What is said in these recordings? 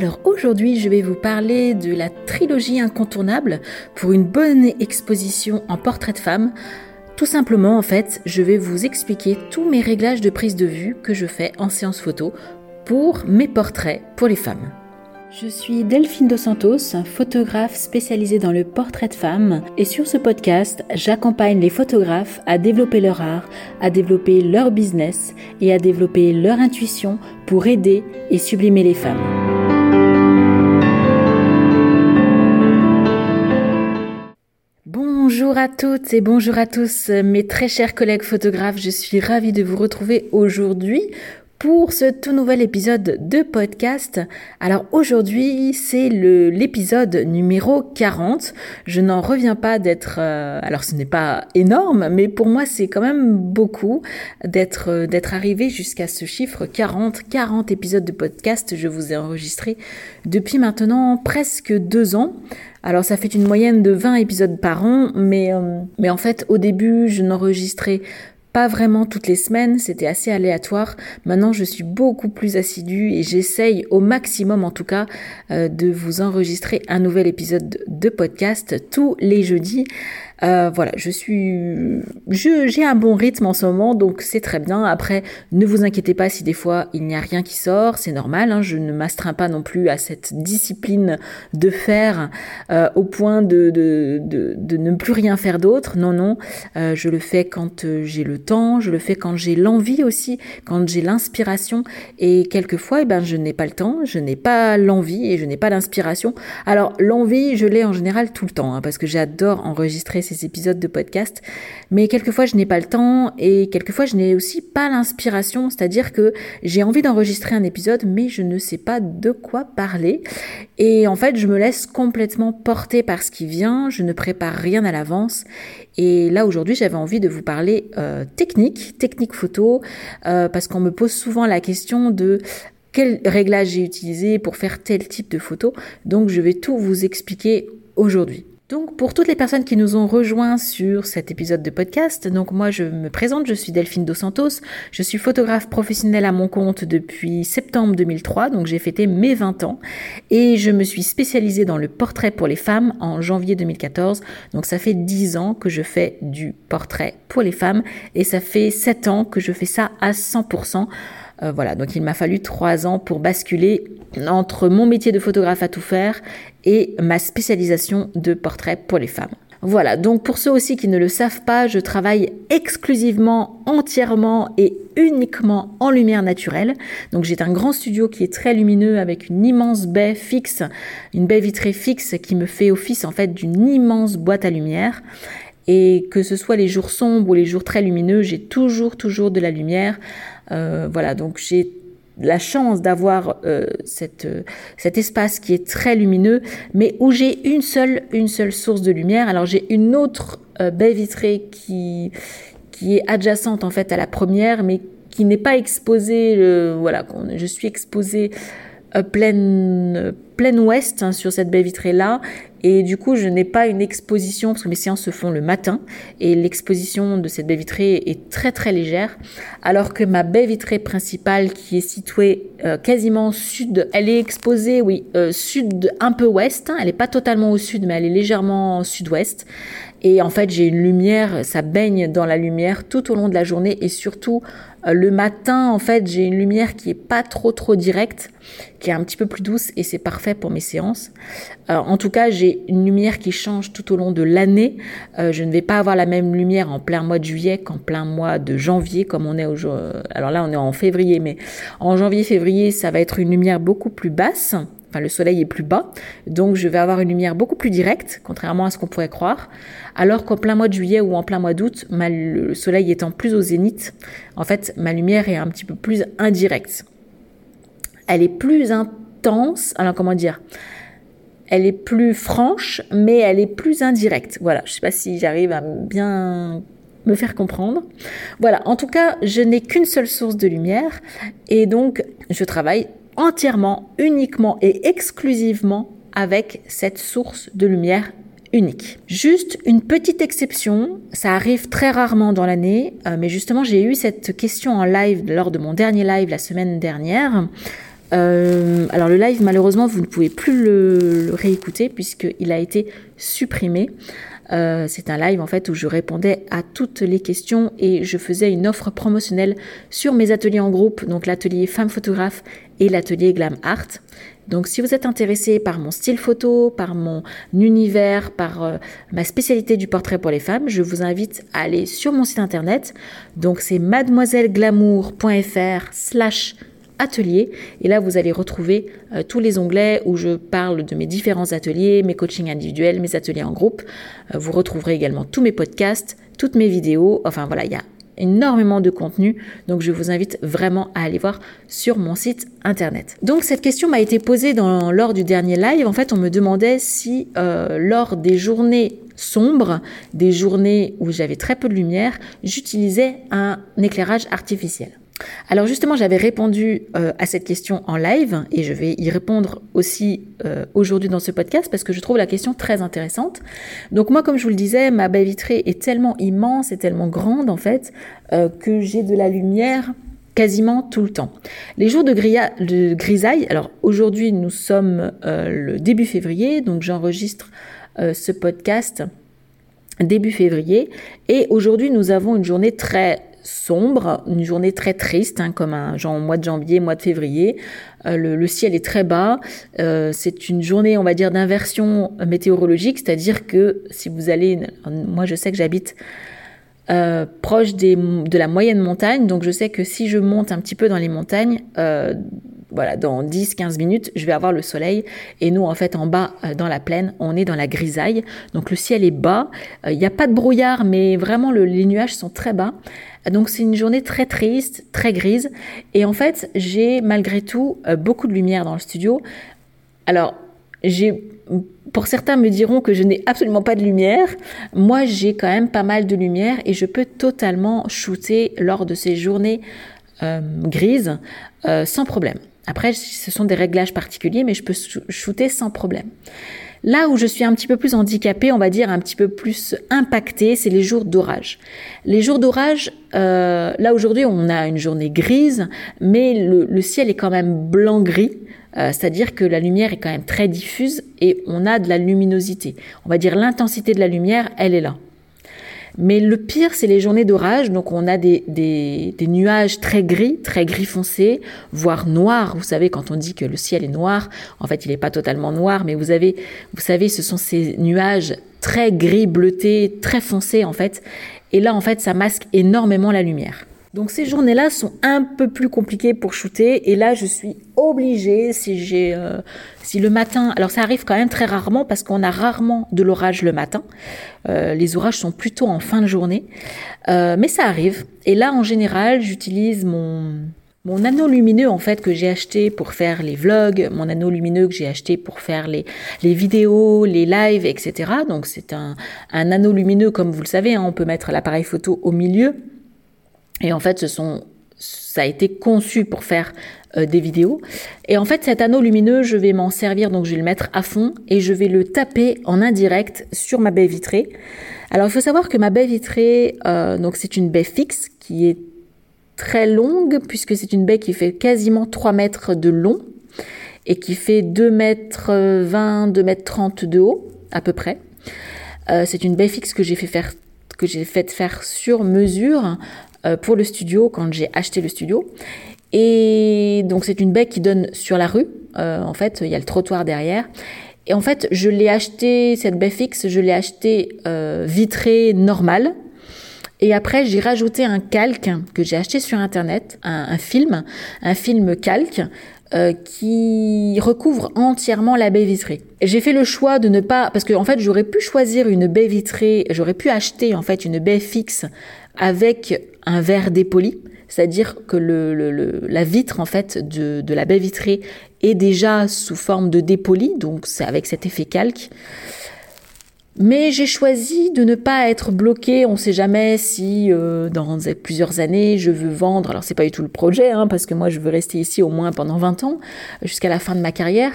Alors aujourd'hui, je vais vous parler de la trilogie incontournable pour une bonne exposition en portrait de femme. Tout simplement, en fait, je vais vous expliquer tous mes réglages de prise de vue que je fais en séance photo pour mes portraits pour les femmes. Je suis Delphine Dos Santos, photographe spécialisée dans le portrait de femmes et sur ce podcast, j'accompagne les photographes à développer leur art, à développer leur business et à développer leur intuition pour aider et sublimer les femmes. Bonjour à toutes et bonjour à tous mes très chers collègues photographes, je suis ravie de vous retrouver aujourd'hui pour ce tout nouvel épisode de podcast. Alors aujourd'hui, c'est l'épisode numéro 40. Je n'en reviens pas d'être... Euh, alors ce n'est pas énorme, mais pour moi c'est quand même beaucoup d'être euh, arrivé jusqu'à ce chiffre 40. 40 épisodes de podcast, je vous ai enregistré depuis maintenant presque deux ans. Alors ça fait une moyenne de 20 épisodes par an, mais, euh, mais en fait au début je n'enregistrais pas vraiment toutes les semaines, c'était assez aléatoire. Maintenant, je suis beaucoup plus assidue et j'essaye au maximum, en tout cas, euh, de vous enregistrer un nouvel épisode de podcast tous les jeudis. Euh, voilà, je suis, j'ai un bon rythme en ce moment, donc c'est très bien. Après, ne vous inquiétez pas si des fois il n'y a rien qui sort, c'est normal. Hein, je ne m'astreins pas non plus à cette discipline de faire euh, au point de, de, de, ne plus rien faire d'autre. Non, non, euh, je le fais quand j'ai le temps, je le fais quand j'ai l'envie aussi, quand j'ai l'inspiration. Et quelquefois, eh ben, je n'ai pas le temps, je n'ai pas l'envie et je n'ai pas l'inspiration. Alors l'envie, je l'ai en général tout le temps, hein, parce que j'adore enregistrer ces épisodes de podcast. Mais quelquefois, je n'ai pas le temps et quelquefois, je n'ai aussi pas l'inspiration. C'est-à-dire que j'ai envie d'enregistrer un épisode, mais je ne sais pas de quoi parler. Et en fait, je me laisse complètement porter par ce qui vient. Je ne prépare rien à l'avance. Et là, aujourd'hui, j'avais envie de vous parler euh, technique, technique photo, euh, parce qu'on me pose souvent la question de quel réglage j'ai utilisé pour faire tel type de photo. Donc, je vais tout vous expliquer aujourd'hui. Donc pour toutes les personnes qui nous ont rejoints sur cet épisode de podcast, donc moi je me présente, je suis Delphine Dos Santos, je suis photographe professionnelle à mon compte depuis septembre 2003, donc j'ai fêté mes 20 ans et je me suis spécialisée dans le portrait pour les femmes en janvier 2014. Donc ça fait 10 ans que je fais du portrait pour les femmes et ça fait 7 ans que je fais ça à 100%. Euh, voilà, donc il m'a fallu trois ans pour basculer entre mon métier de photographe à tout faire et ma spécialisation de portrait pour les femmes. Voilà, donc pour ceux aussi qui ne le savent pas, je travaille exclusivement, entièrement et uniquement en lumière naturelle. Donc j'ai un grand studio qui est très lumineux avec une immense baie fixe, une baie vitrée fixe qui me fait office en fait d'une immense boîte à lumière. Et que ce soit les jours sombres ou les jours très lumineux, j'ai toujours, toujours de la lumière. Euh, voilà, donc j'ai la chance d'avoir euh, euh, cet espace qui est très lumineux, mais où j'ai une seule, une seule source de lumière. Alors j'ai une autre baie vitrée qui, qui est adjacente en fait à la première, mais qui n'est pas exposée. voilà, je suis exposée pleine, pleine ouest hein, sur cette baie vitrée là et du coup, je n'ai pas une exposition, parce que mes séances se font le matin, et l'exposition de cette baie vitrée est très très légère, alors que ma baie vitrée principale, qui est située euh, quasiment sud, elle est exposée, oui, euh, sud un peu ouest, hein. elle n'est pas totalement au sud, mais elle est légèrement sud-ouest. Et en fait, j'ai une lumière, ça baigne dans la lumière tout au long de la journée, et surtout le matin, en fait, j'ai une lumière qui est pas trop trop directe, qui est un petit peu plus douce, et c'est parfait pour mes séances. en tout cas, j'ai une lumière qui change tout au long de l'année. Euh, je ne vais pas avoir la même lumière en plein mois de juillet qu'en plein mois de janvier, comme on est aujourd'hui. Alors là, on est en février, mais en janvier-février, ça va être une lumière beaucoup plus basse. Enfin, le soleil est plus bas, donc je vais avoir une lumière beaucoup plus directe, contrairement à ce qu'on pourrait croire. Alors qu'en plein mois de juillet ou en plein mois d'août, le soleil étant plus au zénith, en fait, ma lumière est un petit peu plus indirecte. Elle est plus intense. Alors comment dire elle est plus franche, mais elle est plus indirecte. Voilà, je ne sais pas si j'arrive à bien me faire comprendre. Voilà, en tout cas, je n'ai qu'une seule source de lumière et donc je travaille entièrement, uniquement et exclusivement avec cette source de lumière unique. Juste une petite exception, ça arrive très rarement dans l'année, euh, mais justement j'ai eu cette question en live lors de mon dernier live la semaine dernière alors le live, malheureusement, vous ne pouvez plus le, le réécouter puisqu'il a été supprimé. Euh, c'est un live en fait où je répondais à toutes les questions et je faisais une offre promotionnelle sur mes ateliers en groupe, donc l'atelier femme photographe et l'atelier glam art. Donc si vous êtes intéressé par mon style photo, par mon univers, par euh, ma spécialité du portrait pour les femmes, je vous invite à aller sur mon site internet. Donc c'est mademoiselleglamour.fr slash atelier. Et là, vous allez retrouver euh, tous les onglets où je parle de mes différents ateliers, mes coachings individuels, mes ateliers en groupe. Euh, vous retrouverez également tous mes podcasts, toutes mes vidéos. Enfin voilà, il y a énormément de contenu. Donc je vous invite vraiment à aller voir sur mon site internet. Donc cette question m'a été posée dans, lors du dernier live. En fait, on me demandait si euh, lors des journées sombres, des journées où j'avais très peu de lumière, j'utilisais un éclairage artificiel. Alors justement, j'avais répondu euh, à cette question en live et je vais y répondre aussi euh, aujourd'hui dans ce podcast parce que je trouve la question très intéressante. Donc moi, comme je vous le disais, ma baie vitrée est tellement immense et tellement grande en fait euh, que j'ai de la lumière quasiment tout le temps. Les jours de, de grisaille, alors aujourd'hui nous sommes le début février, donc j'enregistre ce podcast début février et aujourd'hui nous avons une journée très sombre, une journée très triste, hein, comme un genre mois de janvier, mois de février. Euh, le, ciel est très bas. Euh, c'est une journée, on va dire, d'inversion météorologique, c'est-à-dire que si vous allez, moi je sais que j'habite euh, proche de la moyenne montagne, donc je sais que si je monte un petit peu dans les montagnes, voilà, dans 10-15 minutes, je vais avoir le soleil. Et nous, en fait, en bas, dans la plaine, on est dans la grisaille. Donc le ciel est bas. Il n'y a pas de brouillard, mais vraiment, les nuages sont très bas. Donc c'est une journée très triste, très grise. Et en fait, j'ai malgré tout euh, beaucoup de lumière dans le studio. Alors, j'ai pour certains me diront que je n'ai absolument pas de lumière. Moi, j'ai quand même pas mal de lumière et je peux totalement shooter lors de ces journées euh, grises euh, sans problème. Après, ce sont des réglages particuliers, mais je peux shooter sans problème. Là où je suis un petit peu plus handicapée, on va dire un petit peu plus impactée, c'est les jours d'orage. Les jours d'orage, euh, là aujourd'hui on a une journée grise, mais le, ciel est quand même blanc-gris. Euh, c'est-à-dire que la lumière est quand même très diffuse et on a de la luminosité. On va dire l'intensité de la lumière, elle est là. Mais le pire, c'est les journées d'orage. Donc, on a des, des, des, nuages très gris, très gris foncé, voire noirs. Vous savez, quand on dit que le ciel est noir, en fait, il n'est pas totalement noir, mais vous avez, vous savez, ce sont ces nuages très gris bleutés, très foncés, en fait. Et là, en fait, ça masque énormément la lumière. Donc ces journées-là sont un peu plus compliquées pour shooter. Et là je suis obligée si j'ai euh, si le matin alors ça arrive quand même très rarement parce qu'on a rarement de l'orage le matin. Euh, les orages sont plutôt en fin de journée. Euh, mais ça arrive. Et là en général j'utilise mon mon anneau lumineux en fait que j'ai acheté pour faire les vlogs, mon anneau lumineux que j'ai acheté pour faire les, les vidéos, les lives, etc. Donc c'est un, un anneau lumineux comme vous le savez, hein, on peut mettre l'appareil photo au milieu et en fait, ce sont, ça a été conçu pour faire euh, des vidéos. Et en fait, cet anneau lumineux, je vais m'en servir, donc je vais le mettre à fond et je vais le taper en indirect sur ma baie vitrée. Alors, il faut savoir que ma baie vitrée, euh, donc c'est une baie fixe qui est très longue puisque c'est une baie qui fait quasiment 3 mètres de long et qui fait 2 mètres 20, 2 mètres 30 de haut à peu près. Euh, c'est une baie fixe que j'ai fait faire que j'ai fait faire sur mesure euh, pour le studio quand j'ai acheté le studio. Et donc c'est une baie qui donne sur la rue. Euh, en fait, il y a le trottoir derrière. Et en fait, je l'ai acheté, cette baie fixe, je l'ai acheté euh, vitrée normale. Et après, j'ai rajouté un calque que j'ai acheté sur Internet, un, film, un film calque euh, qui recouvre entièrement la baie vitrée. J'ai fait le choix de ne pas, parce que en fait, j'aurais pu choisir une baie vitrée, j'aurais pu acheter en fait une baie fixe avec un verre dépoli, c'est-à-dire que la vitre en fait de, de la baie vitrée est déjà sous forme de dépoli, donc c'est avec cet effet calque. Mais j'ai choisi de ne pas être bloqué. On ne sait jamais si euh, dans plusieurs années je veux vendre. Alors c'est pas du tout le projet, hein, parce que moi je veux rester ici au moins pendant 20 ans, jusqu'à la fin de ma carrière.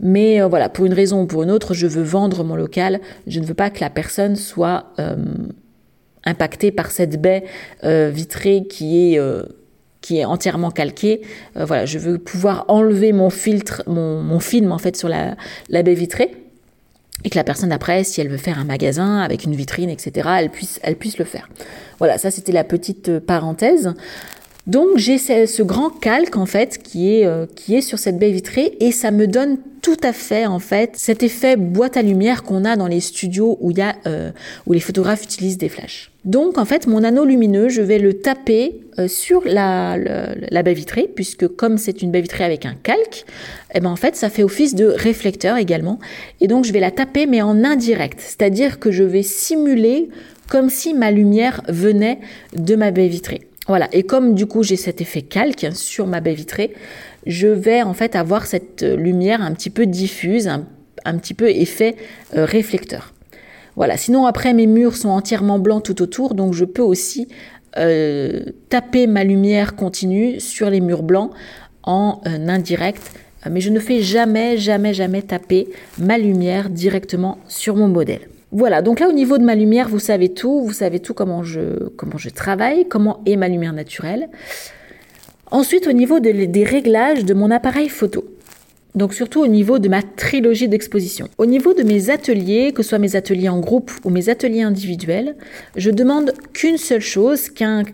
Mais euh, voilà, pour une raison ou pour une autre, je veux vendre mon local. Je ne veux pas que la personne soit euh, impactée par cette baie vitrée qui est qui est entièrement calqué. Euh, voilà, je veux pouvoir enlever mon filtre, mon, mon film en fait sur la, la baie vitrée et que la personne après, si elle veut faire un magasin avec une vitrine, etc., elle puisse, elle puisse le faire. Voilà, ça c'était la petite parenthèse. Donc j'ai ce, grand calque en fait qui est, euh, qui est sur cette baie vitrée et ça me donne tout à fait en fait cet effet boîte à lumière qu'on a dans les studios où, y a, euh, où les photographes utilisent des flashs. Donc en fait mon anneau lumineux je vais le taper euh, sur la, la, baie vitrée puisque comme c'est une baie vitrée avec un calque, eh ben en fait ça fait office de réflecteur également et donc je vais la taper mais en indirect, c'est-à-dire que je vais simuler comme si ma lumière venait de ma baie vitrée. Voilà, et comme du coup j'ai cet effet calque sur ma baie vitrée, je vais en fait avoir cette lumière un petit peu diffuse, un, petit peu effet euh, réflecteur. Voilà, sinon après mes murs sont entièrement blancs tout autour, donc je peux aussi euh, taper ma lumière continue sur les murs blancs en euh, indirect, mais je ne fais jamais, jamais, jamais taper ma lumière directement sur mon modèle. Voilà, donc là au niveau de ma lumière, vous savez tout, vous savez tout comment je, travaille, comment est ma lumière naturelle. Ensuite, au niveau des réglages de mon appareil photo. Donc surtout au niveau de ma trilogie d'exposition. Au niveau de mes ateliers, que ce soit mes ateliers en groupe ou mes ateliers individuels, je demande qu'une seule chose, qu'un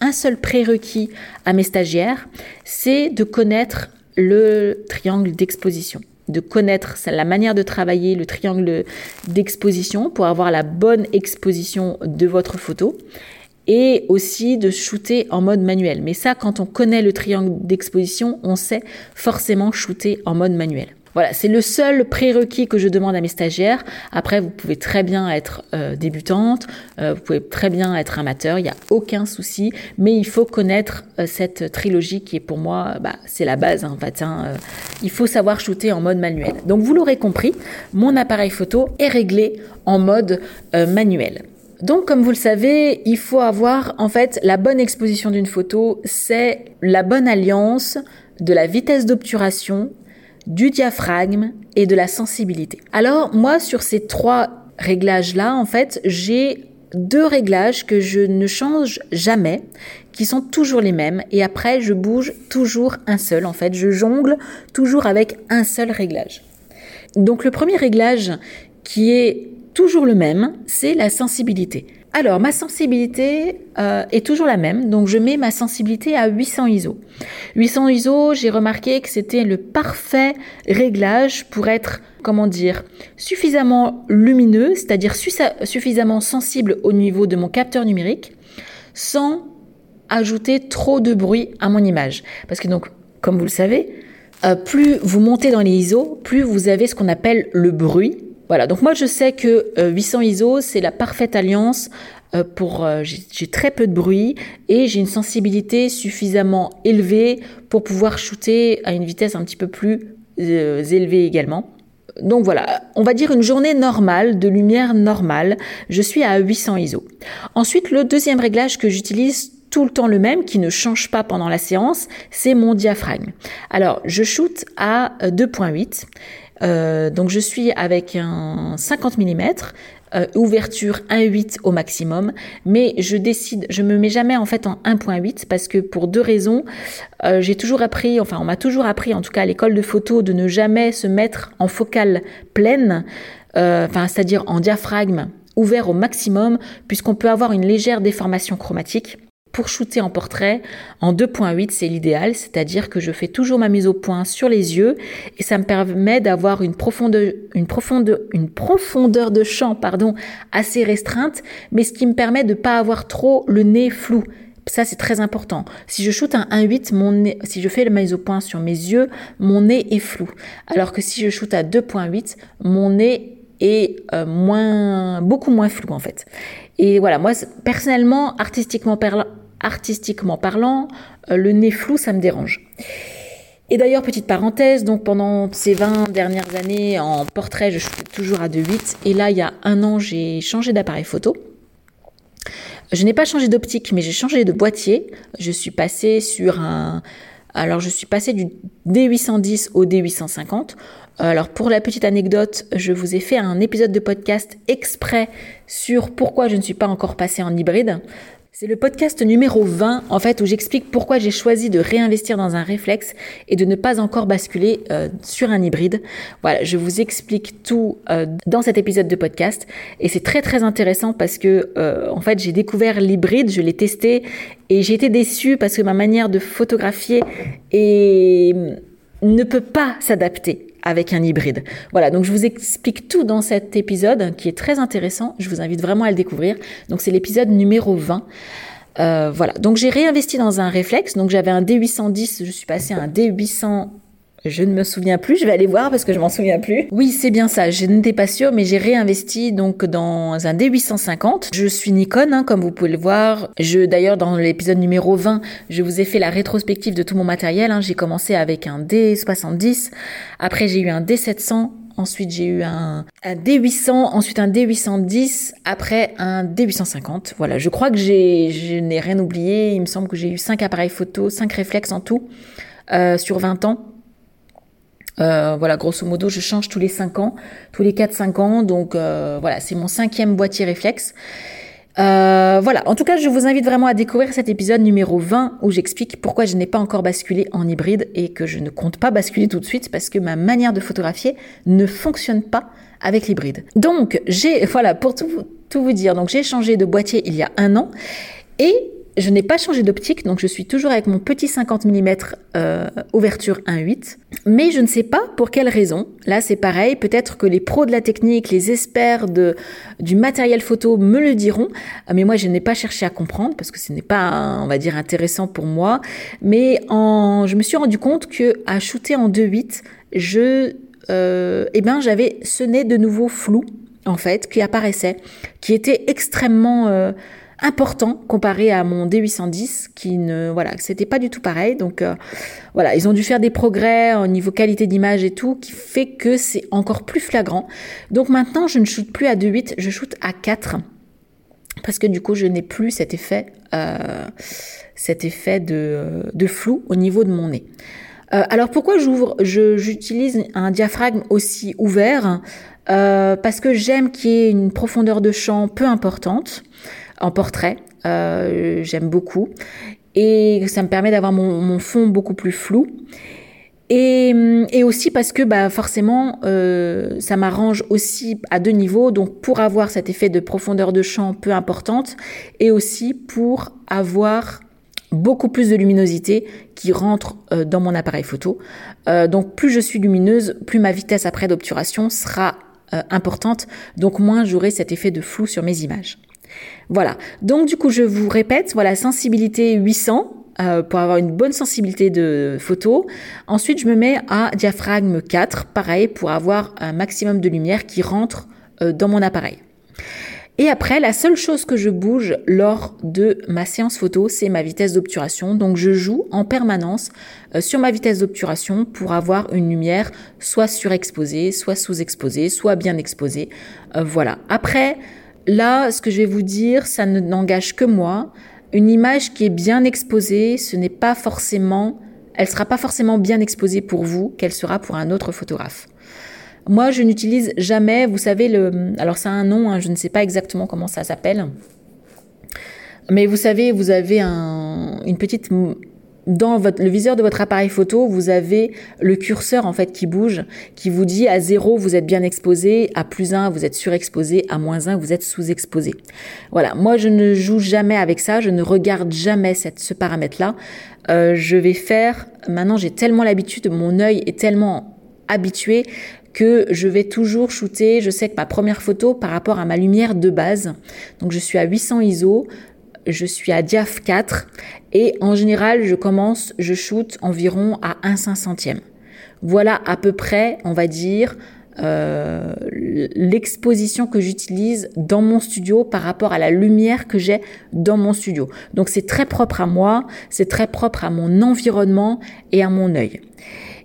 un seul prérequis à mes stagiaires, c'est de connaître le triangle d'exposition de connaître la manière de travailler le triangle d'exposition pour avoir la bonne exposition de votre photo et aussi de shooter en mode manuel. Mais ça, quand on connaît le triangle d'exposition, on sait forcément shooter en mode manuel. Voilà, c'est le seul prérequis que je demande à mes stagiaires. Après, vous pouvez très bien être euh, débutante, euh, vous pouvez très bien être amateur, il n'y a aucun souci, mais il faut connaître euh, cette trilogie qui est pour moi, bah, c'est la base fait. Hein, il faut savoir shooter en mode manuel. Donc vous l'aurez compris, mon appareil photo est réglé en mode manuel. Donc, comme vous le savez, il faut avoir en fait la bonne exposition d'une photo, c'est la bonne alliance de la vitesse d'obturation, du diaphragme et de la sensibilité. Alors moi sur ces trois réglages-là, en fait, j'ai deux réglages que je ne change jamais, qui sont toujours les mêmes, et après je bouge toujours un seul, en fait, je jongle toujours avec un seul réglage. Donc le premier réglage qui est toujours le même, c'est la sensibilité. Alors, ma sensibilité euh, est toujours la même, donc je mets ma sensibilité à 800 ISO. 800 ISO, j'ai remarqué que c'était le parfait réglage pour être, comment dire, suffisamment lumineux, c'est-à-dire suffisamment sensible au niveau de mon capteur numérique, sans ajouter trop de bruit à mon image. Parce que donc, comme vous le savez, euh, plus vous montez dans les ISO, plus vous avez ce qu'on appelle le bruit voilà, donc moi je sais que 800 euh, ISO, c'est la parfaite alliance euh, pour... Euh, j'ai très peu de bruit et j'ai une sensibilité suffisamment élevée pour pouvoir shooter à une vitesse un petit peu plus élevée également. Donc voilà, on va dire une journée normale, de lumière normale, je suis à 800 ISO. Ensuite, le deuxième réglage que j'utilise tout le temps le même, qui ne change pas pendant la séance, c'est mon diaphragme. Alors, je shoot à 2.8 euh, donc je suis avec un 50 mm, euh, ouverture 1.8 au maximum, mais je décide, je me mets jamais en fait en 1.8 parce que pour deux raisons, euh, j'ai toujours appris, enfin on m'a toujours appris en tout cas à l'école de photo de ne jamais se mettre en focale pleine, enfin c'est-à-dire en diaphragme ouvert au maximum puisqu'on peut avoir une légère déformation chromatique pour shooter en portrait, en 2.8, c'est l'idéal, c'est-à-dire que je fais toujours ma mise au point sur les yeux et ça me permet d'avoir une profondeur, une profondeur, une profondeur de champ, pardon, assez restreinte, mais ce qui me permet de pas avoir trop le nez flou. Ça, c'est très important. Si je shoot un 1.8, mon si je fais la mise au point sur mes yeux, mon nez est flou. Alors que si je shoot à 2.8, mon nez est euh, moins, beaucoup moins flou en fait. Et voilà, moi personnellement, artistiquement parlant, artistiquement parlant, euh, le nez flou, ça me dérange. Et d'ailleurs, petite parenthèse, donc pendant ces 20 dernières années en portrait, je suis toujours à 2.8. Et là, il y a un an, j'ai changé d'appareil photo. Je n'ai pas changé d'optique, mais j'ai changé de boîtier. Je suis passée sur un... Alors, je suis passée du D810 au D850. Alors, pour la petite anecdote, je vous ai fait un épisode de podcast exprès sur pourquoi je ne suis pas encore passée en hybride. C'est le podcast numéro 20, en fait, où j'explique pourquoi j'ai choisi de réinvestir dans un réflexe et de ne pas encore basculer euh, sur un hybride. Voilà, je vous explique tout euh, dans cet épisode de podcast et c'est très très intéressant parce que, euh, en fait, j'ai découvert l'hybride, je l'ai testé et j'ai été déçue parce que ma manière de photographier ne peut pas s'adapter avec un hybride. Voilà, donc je vous explique tout dans cet épisode qui est très intéressant. Je vous invite vraiment à le découvrir. Donc c'est l'épisode numéro 20. Euh, voilà, donc j'ai réinvesti dans un réflexe. Donc j'avais un D810, je suis passé à un D800 je ne me souviens plus, je vais aller voir parce que je m'en souviens plus. Oui, c'est bien ça, je n'étais pas sûre, mais j'ai réinvesti donc dans un D850. Je suis Nikon, hein, comme vous pouvez le voir. Je, d'ailleurs, dans l'épisode numéro 20, je vous ai fait la rétrospective de tout mon matériel. Hein. J'ai commencé avec un D70, après j'ai eu un D700, Ensuite, j'ai eu un, un, D800, ensuite un D810, après un D850. Voilà, je crois que je n'ai rien oublié. Il me semble que j'ai eu 5 appareils photo, 5 réflexes en tout, euh, sur 20 ans. Euh, voilà, grosso modo, je change tous les 5 ans, tous les 4-5 ans. Donc euh, voilà, c'est mon cinquième boîtier réflexe. Euh, voilà, en tout cas, je vous invite vraiment à découvrir cet épisode numéro 20 où j'explique pourquoi je n'ai pas encore basculé en hybride et que je ne compte pas basculer tout de suite parce que ma manière de photographier ne fonctionne pas avec l'hybride. Donc, j'ai, voilà, pour tout, tout vous dire, donc j'ai changé de boîtier il y a un an et je n'ai pas changé d'optique, donc je suis toujours avec mon petit 50 mm euh, ouverture 1.8. Mais je ne sais pas pour quelle raison. Là, c'est pareil. Peut-être que les pros de la technique, les experts de, du matériel photo me le diront. Mais moi, je n'ai pas cherché à comprendre parce que ce n'est pas, on va dire, intéressant pour moi. Mais en, je me suis rendu compte que à shooter en 2.8, je, euh, eh ben, j'avais ce nez de nouveau flou en fait qui apparaissait, qui était extrêmement euh, important comparé à mon D810 qui ne voilà c'était pas du tout pareil. Donc euh, voilà ils ont dû faire des progrès au niveau qualité d'image et tout qui fait que c'est encore plus flagrant. Donc maintenant je ne shoote plus à 2.8 je shoot à 4 parce que du coup je n'ai plus cet effet euh, cet effet de, de, flou au niveau de mon nez. Euh, alors pourquoi j'ouvre j'utilise un diaphragme aussi ouvert? Parce que j'aime qu'il y ait une profondeur de champ peu importante en portrait. Euh, j'aime beaucoup. Et ça me permet d'avoir mon, fond beaucoup plus flou. Et, aussi parce que bah, forcément, euh, ça m'arrange aussi à deux niveaux. Donc pour avoir cet effet de profondeur de champ peu importante et aussi pour avoir beaucoup plus de luminosité qui rentre euh, dans mon appareil photo. donc plus je suis lumineuse, plus ma vitesse après d'obturation sera importante, donc moins j'aurai cet effet de flou sur mes images. Voilà. Donc du coup, je vous répète, voilà, sensibilité 800 euh, pour avoir une bonne sensibilité de photo. Ensuite, je me mets à diaphragme 4, pareil, pour avoir un maximum de lumière qui rentre euh, dans mon appareil. Et après, la seule chose que je bouge lors de ma séance photo, c'est ma vitesse d'obturation. Donc je joue en permanence euh, sur ma vitesse d'obturation pour avoir une lumière soit surexposée, soit sous-exposée, soit bien exposée. voilà. Après, Là, ce que je vais vous dire, ça ne n'engage que moi. Une image qui est bien exposée, ce n'est pas forcément, elle sera pas forcément bien exposée pour vous qu'elle sera pour un autre photographe. Moi, je n'utilise jamais, vous savez, le, alors ça a un nom, hein, je ne sais pas exactement comment ça s'appelle. Mais vous savez, vous avez un, une petite dans le viseur de votre appareil photo, vous avez le curseur en fait qui bouge, qui vous dit à 0 vous êtes bien exposé, à plus 1 vous êtes surexposé, à moins 1 vous êtes sous-exposé. Voilà, moi je ne joue jamais avec ça, je ne regarde jamais ce paramètre-là. Euh, je vais faire, maintenant j'ai tellement l'habitude, mon œil est tellement habitué que je vais toujours shooter, je sais que ma première photo par rapport à ma lumière de base, donc je suis à 800 ISO, je suis à diaph 4 et en général, je commence, je shoot environ à 1 500e. Voilà à peu près, on va dire, euh, l'exposition que j'utilise dans mon studio par rapport à la lumière que j'ai dans mon studio. Donc c'est très propre à moi, c'est très propre à mon environnement et à mon œil.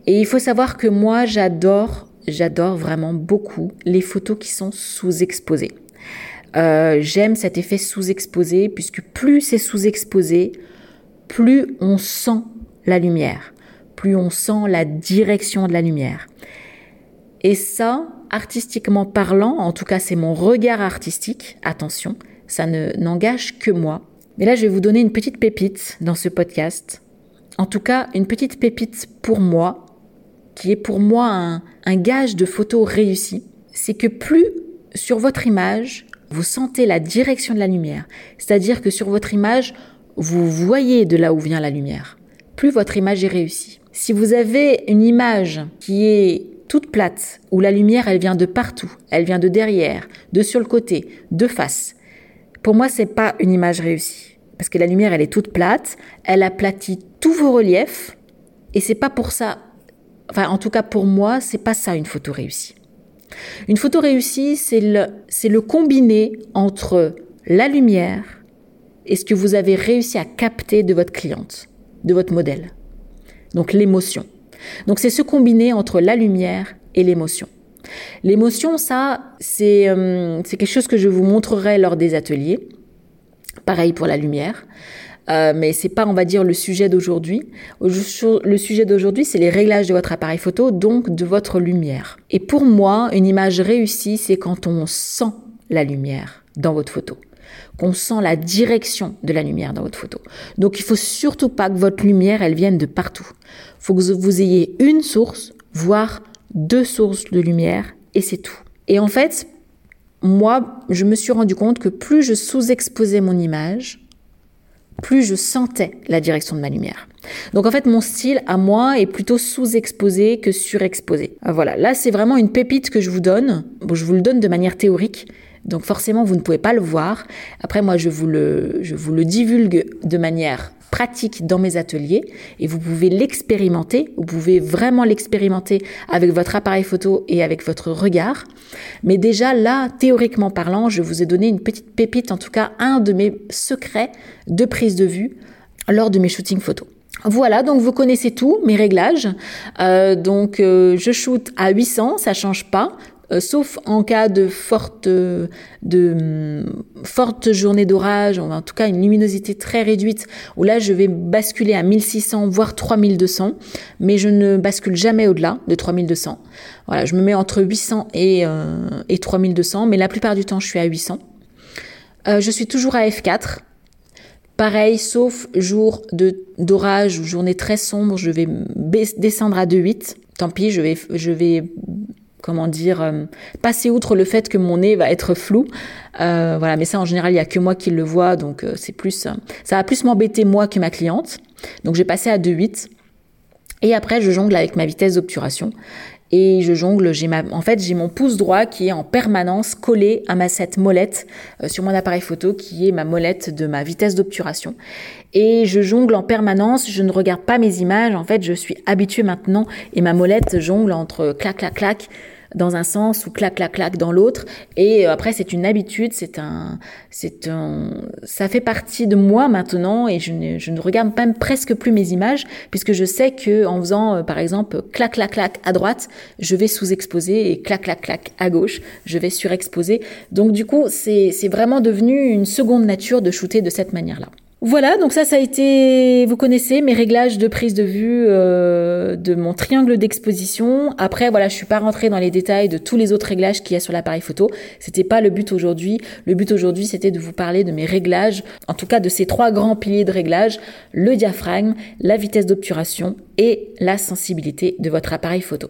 Et il faut savoir que moi j'adore, j'adore vraiment beaucoup les photos qui sont sous-exposées. Euh, j'aime cet effet sous-exposé puisque plus c'est sous-exposé, plus on sent la lumière, plus on sent la direction de la lumière. Et ça, artistiquement parlant, en tout cas c'est mon regard artistique, attention, ça ne n'engage que moi. Mais là, je vais vous donner une petite pépite dans ce podcast. En tout cas, une petite pépite pour moi, qui est pour moi un, un gage de photo réussi. C'est que plus sur votre image, vous sentez la direction de la lumière, c'est-à-dire que sur votre image, vous voyez de là où vient la lumière, plus votre image est réussie. Si vous avez une image qui est toute plate, où la lumière, elle vient de partout, elle vient de derrière, de sur le côté, de face, pour moi, c'est pas une image réussie. Parce que la lumière, elle est toute plate, elle aplatit tous vos reliefs, et c'est pas pour ça, enfin, en tout cas pour moi, c'est pas ça une photo réussie. Une photo réussie, c'est le, le combiné entre la lumière et ce que vous avez réussi à capter de votre cliente, de votre modèle. Donc l'émotion. Donc c'est ce combiné entre la lumière et l'émotion. L'émotion, ça, c'est euh, c'est quelque chose que je vous montrerai lors des ateliers. Pareil pour la lumière. Euh, mais c'est pas, on va dire, le sujet d'aujourd'hui. Le sujet d'aujourd'hui, c'est les réglages de votre appareil photo, donc de votre lumière. Et pour moi, une image réussie, c'est quand on sent la lumière dans votre photo qu'on sent la direction de la lumière dans votre photo. Donc il faut surtout pas que votre lumière elle vienne de partout. Il faut que vous ayez une source, voire deux sources de lumière et c'est tout. Et en fait, moi, je me suis rendu compte que plus je sous-exposais mon image, plus je sentais la direction de ma lumière. Donc en fait, mon style à moi est plutôt sous-exposé que surexposé. Voilà, là c'est vraiment une pépite que je vous donne. Bon, je vous le donne de manière théorique, donc forcément vous ne pouvez pas le voir. Après moi je vous le, divulgue de manière pratique dans mes ateliers et vous pouvez l'expérimenter, vous pouvez vraiment l'expérimenter avec votre appareil photo et avec votre regard. Mais déjà là, théoriquement parlant, je vous ai donné une petite pépite, en tout cas un de mes secrets de prise de vue lors de mes shootings photos. Voilà, donc vous connaissez tout, mes réglages. Euh, donc euh, je shoot à 800, ça change pas. Euh, sauf en cas de forte, hum, journée d'orage, en tout cas une luminosité très réduite, où là je vais basculer à 1600 voire 3200, mais je ne bascule jamais au-delà de 3200. Voilà, je me mets entre 800 et, euh, et 3200, mais la plupart du temps je suis à 800. Euh, je suis toujours à F4. Pareil, sauf jour d'orage ou journée très sombre, je vais descendre à 2.8. Tant pis, je vais, je vais comment dire, euh, passer outre le fait que mon nez va être flou. Euh, voilà, mais ça en général, il y a que moi qui le vois, donc euh, c'est plus, ça va plus m'embêter moi que ma cliente. Donc j'ai passé à 2,8. Et après, je jongle avec ma vitesse d'obturation et je jongle. J'ai ma, en fait, j'ai mon pouce droit qui est en permanence collé à ma cette molette euh, sur mon appareil photo, qui est ma molette de ma vitesse d'obturation. Et je jongle en permanence. Je ne regarde pas mes images. En fait, je suis habituée maintenant et ma molette jongle entre clac, clac, clac dans un sens ou clac clac clac dans l'autre. Et euh, après c'est une habitude c'est un c'est un ça fait partie de moi maintenant et je ne, je ne regarde même presque plus mes images puisque je sais que en faisant euh, par exemple clac clac clac à droite je vais sous-exposer et clac clac clac à gauche je vais surexposer. Donc du coup c'est c'est vraiment devenu une seconde nature de shooter de cette manière là voilà, donc ça, ça a été, vous connaissez mes réglages de prise de vue euh, de mon triangle d'exposition. Après, voilà, je suis pas rentrée dans les détails de tous les autres réglages qu'il y a sur l'appareil photo. C'était pas le but aujourd'hui. Le but aujourd'hui, c'était de vous parler de mes réglages, en tout cas de ces trois grands piliers de réglage le diaphragme, la vitesse d'obturation et la sensibilité de votre appareil photo.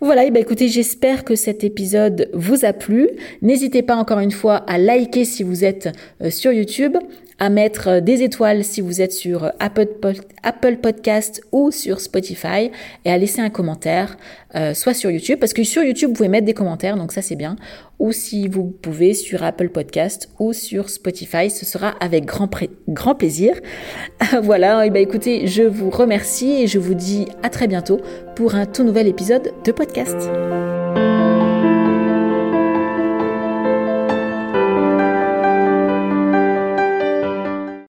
Voilà, et ben écoutez, j'espère que cet épisode vous a plu. N'hésitez pas encore une fois à liker si vous êtes euh, sur YouTube, à mettre euh, des étoiles si vous êtes sur euh, Apple, Podcast ou sur Spotify et à laisser un commentaire, soit sur YouTube, parce que sur YouTube, vous pouvez mettre des commentaires, donc ça c'est bien, ou si vous pouvez sur Apple Podcast ou sur Spotify, ce sera avec grand, plaisir. voilà, et ben écoutez, je vous remercie et je vous dis à très bientôt pour un tout nouvel épisode de podcast.